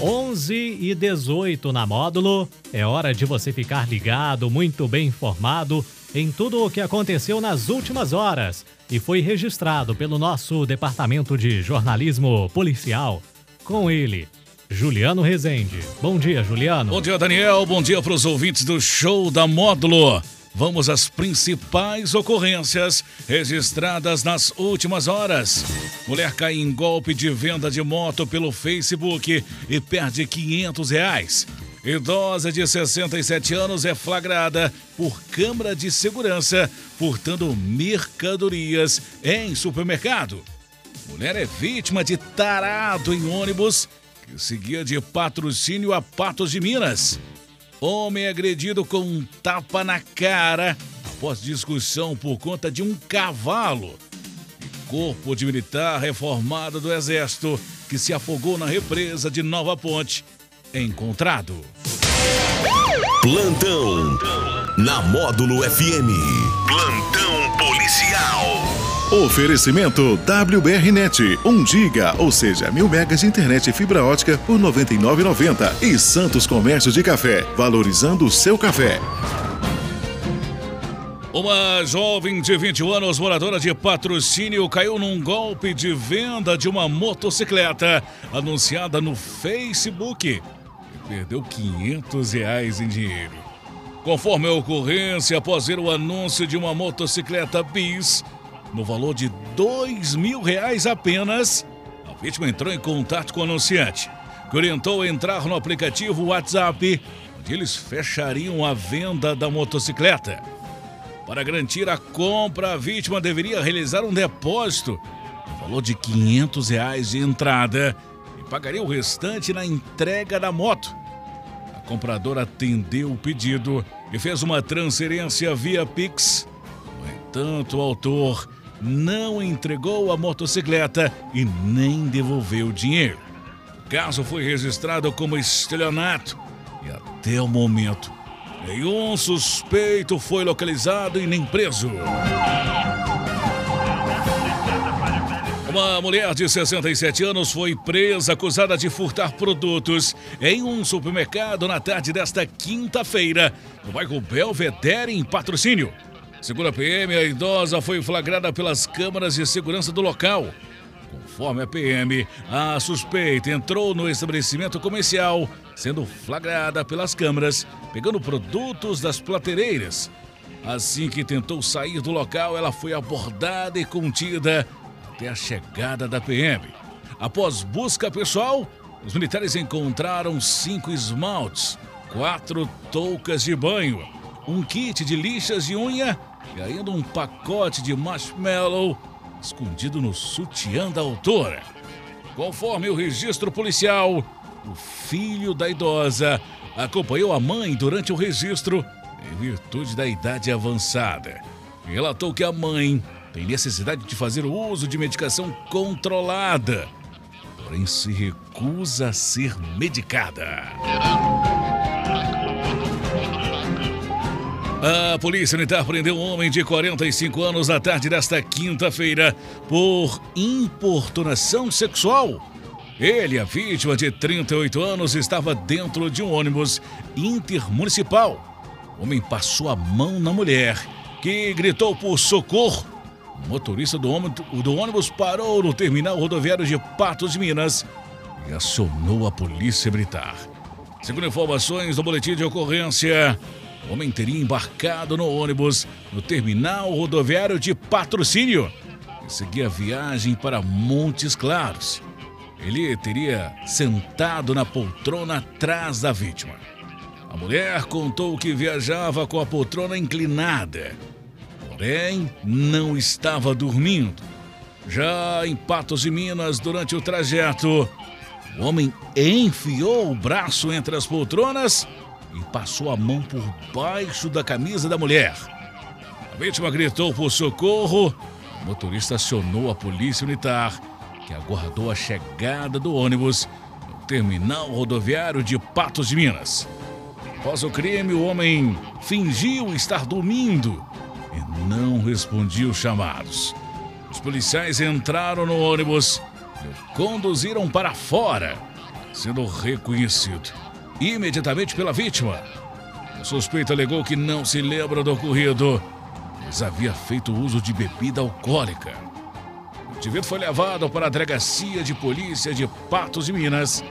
11 e 18 na módulo. É hora de você ficar ligado, muito bem informado em tudo o que aconteceu nas últimas horas e foi registrado pelo nosso departamento de jornalismo policial. Com ele, Juliano Rezende. Bom dia, Juliano. Bom dia, Daniel. Bom dia para os ouvintes do show da Módulo. Vamos às principais ocorrências registradas nas últimas horas. Mulher cai em golpe de venda de moto pelo Facebook e perde 500 reais. Idosa de 67 anos é flagrada por câmara de segurança furtando mercadorias em supermercado. Mulher é vítima de tarado em ônibus que seguia de patrocínio a Patos de Minas. Homem agredido com um tapa na cara após discussão por conta de um cavalo. E corpo de militar reformado do Exército que se afogou na represa de Nova Ponte encontrado. Plantão na Módulo FM. Plantão policial. Oferecimento WBRnet, 1 giga, ou seja, mil megas de internet e fibra ótica por 99,90 e Santos Comércio de Café, valorizando o seu café. Uma jovem de 21 anos, moradora de patrocínio, caiu num golpe de venda de uma motocicleta anunciada no Facebook e perdeu 500 reais em dinheiro. Conforme a ocorrência, após ver o anúncio de uma motocicleta bis, no valor de dois mil reais apenas, a vítima entrou em contato com o anunciante, que orientou a entrar no aplicativo WhatsApp, onde eles fechariam a venda da motocicleta. Para garantir a compra, a vítima deveria realizar um depósito no valor de 500 reais de entrada e pagaria o restante na entrega da moto. A compradora atendeu o pedido e fez uma transferência via Pix. No entanto, o autor não entregou a motocicleta e nem devolveu o dinheiro. O caso foi registrado como estelionato e até o momento nenhum suspeito foi localizado e nem preso. Uma mulher de 67 anos foi presa acusada de furtar produtos em um supermercado na tarde desta quinta-feira, no bairro Belvedere, em patrocínio. Segundo a PM, a idosa foi flagrada pelas câmaras de segurança do local. Conforme a PM, a suspeita entrou no estabelecimento comercial, sendo flagrada pelas câmaras, pegando produtos das plateireiras. Assim que tentou sair do local, ela foi abordada e contida até a chegada da PM. Após busca pessoal, os militares encontraram cinco esmaltes, quatro toucas de banho, um kit de lixas de unha e ainda um pacote de marshmallow escondido no sutiã da autora. Conforme o registro policial, o filho da idosa acompanhou a mãe durante o registro em virtude da idade avançada. Relatou que a mãe tem necessidade de fazer o uso de medicação controlada, porém se recusa a ser medicada. A Polícia Militar prendeu um homem de 45 anos na tarde desta quinta-feira por importunação sexual. Ele, a vítima de 38 anos, estava dentro de um ônibus intermunicipal. O homem passou a mão na mulher, que gritou por socorro. O motorista do ônibus parou no terminal rodoviário de Patos de Minas e acionou a polícia militar. Segundo informações do boletim de ocorrência, o homem teria embarcado no ônibus no terminal rodoviário de patrocínio e seguia a viagem para Montes Claros. Ele teria sentado na poltrona atrás da vítima. A mulher contou que viajava com a poltrona inclinada, porém não estava dormindo. Já em Patos de Minas, durante o trajeto, o homem enfiou o braço entre as poltronas e passou a mão por baixo da camisa da mulher. A vítima gritou por socorro. O motorista acionou a polícia militar, que aguardou a chegada do ônibus no terminal rodoviário de Patos de Minas. Após o crime, o homem fingiu estar dormindo e não respondia os chamados. Os policiais entraram no ônibus e o conduziram para fora sendo reconhecido imediatamente pela vítima. O suspeito alegou que não se lembra do ocorrido, mas havia feito uso de bebida alcoólica. O indivíduo foi levado para a delegacia de polícia de Patos de Minas.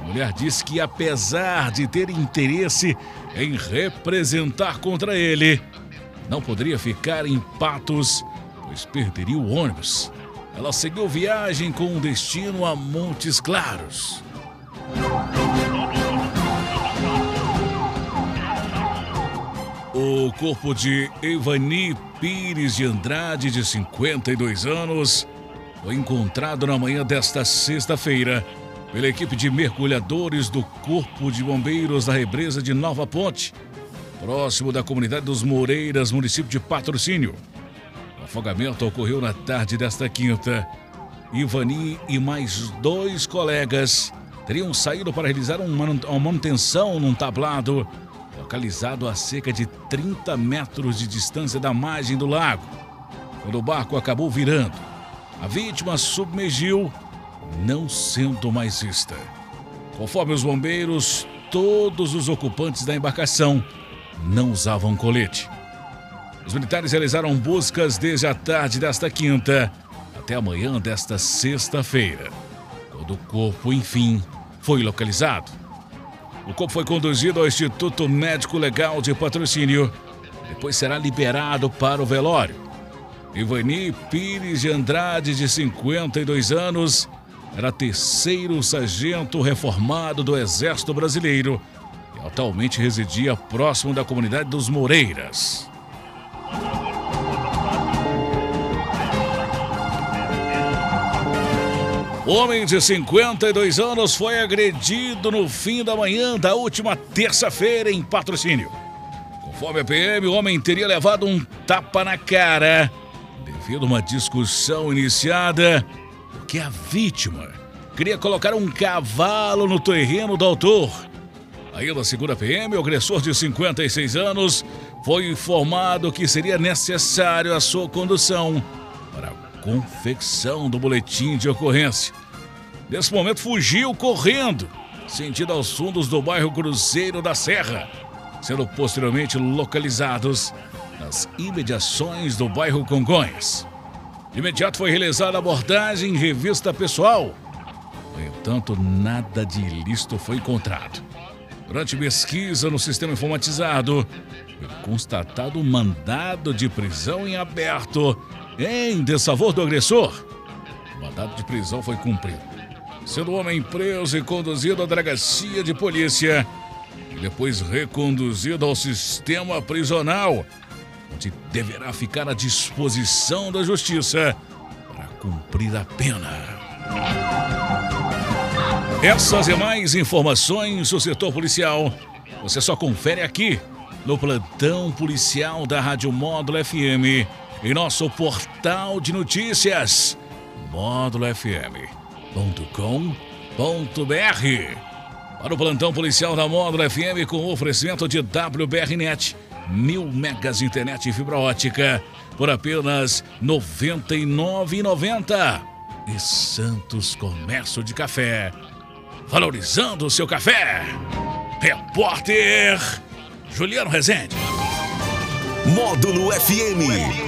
A mulher disse que, apesar de ter interesse em representar contra ele, não poderia ficar em Patos, pois perderia o ônibus. Ela seguiu viagem com destino a Montes Claros. O corpo de Evani Pires de Andrade, de 52 anos, foi encontrado na manhã desta sexta-feira pela equipe de mergulhadores do Corpo de Bombeiros da Represa de Nova Ponte, próximo da comunidade dos Moreiras, município de Patrocínio. O afogamento ocorreu na tarde desta quinta. Ivani e mais dois colegas teriam saído para realizar uma manutenção num tablado localizado a cerca de 30 metros de distância da margem do lago, quando o barco acabou virando. A vítima submergiu, não sendo mais vista. Conforme os bombeiros, todos os ocupantes da embarcação não usavam colete. Os militares realizaram buscas desde a tarde desta quinta até a manhã desta sexta-feira, quando o corpo, enfim, foi localizado. O corpo foi conduzido ao Instituto Médico Legal de Patrocínio. Depois será liberado para o velório. Ivani Pires de Andrade, de 52 anos, era terceiro sargento reformado do Exército Brasileiro e atualmente residia próximo da comunidade dos Moreiras. Homem de 52 anos foi agredido no fim da manhã da última terça-feira em patrocínio. Conforme a PM, o homem teria levado um tapa na cara devido a uma discussão iniciada porque a vítima queria colocar um cavalo no terreno do autor. Ainda segundo a PM, o agressor de 56 anos foi informado que seria necessário a sua condução confecção do boletim de ocorrência. Nesse momento fugiu correndo, sentido aos fundos do bairro Cruzeiro da Serra, sendo posteriormente localizados nas imediações do bairro Congonhas. De imediato foi realizada a abordagem em revista pessoal. No entanto, nada de ilícito foi encontrado. Durante pesquisa no sistema informatizado, foi constatado um mandado de prisão em aberto em desfavor do agressor. O mandado de prisão foi cumprido, sendo o homem preso e conduzido à delegacia de polícia e depois reconduzido ao sistema prisional, onde deverá ficar à disposição da justiça para cumprir a pena. Essas e mais informações do setor policial você só confere aqui no plantão policial da Rádio Módulo FM em nosso portal de notícias módulofm.com.br. Para o plantão policial da Módulo FM com oferecimento de WBRnet, mil megas internet e fibra ótica por apenas R$ 99,90. E Santos Comércio de Café, valorizando o seu café. Repórter Juliano Rezende. Módulo FM.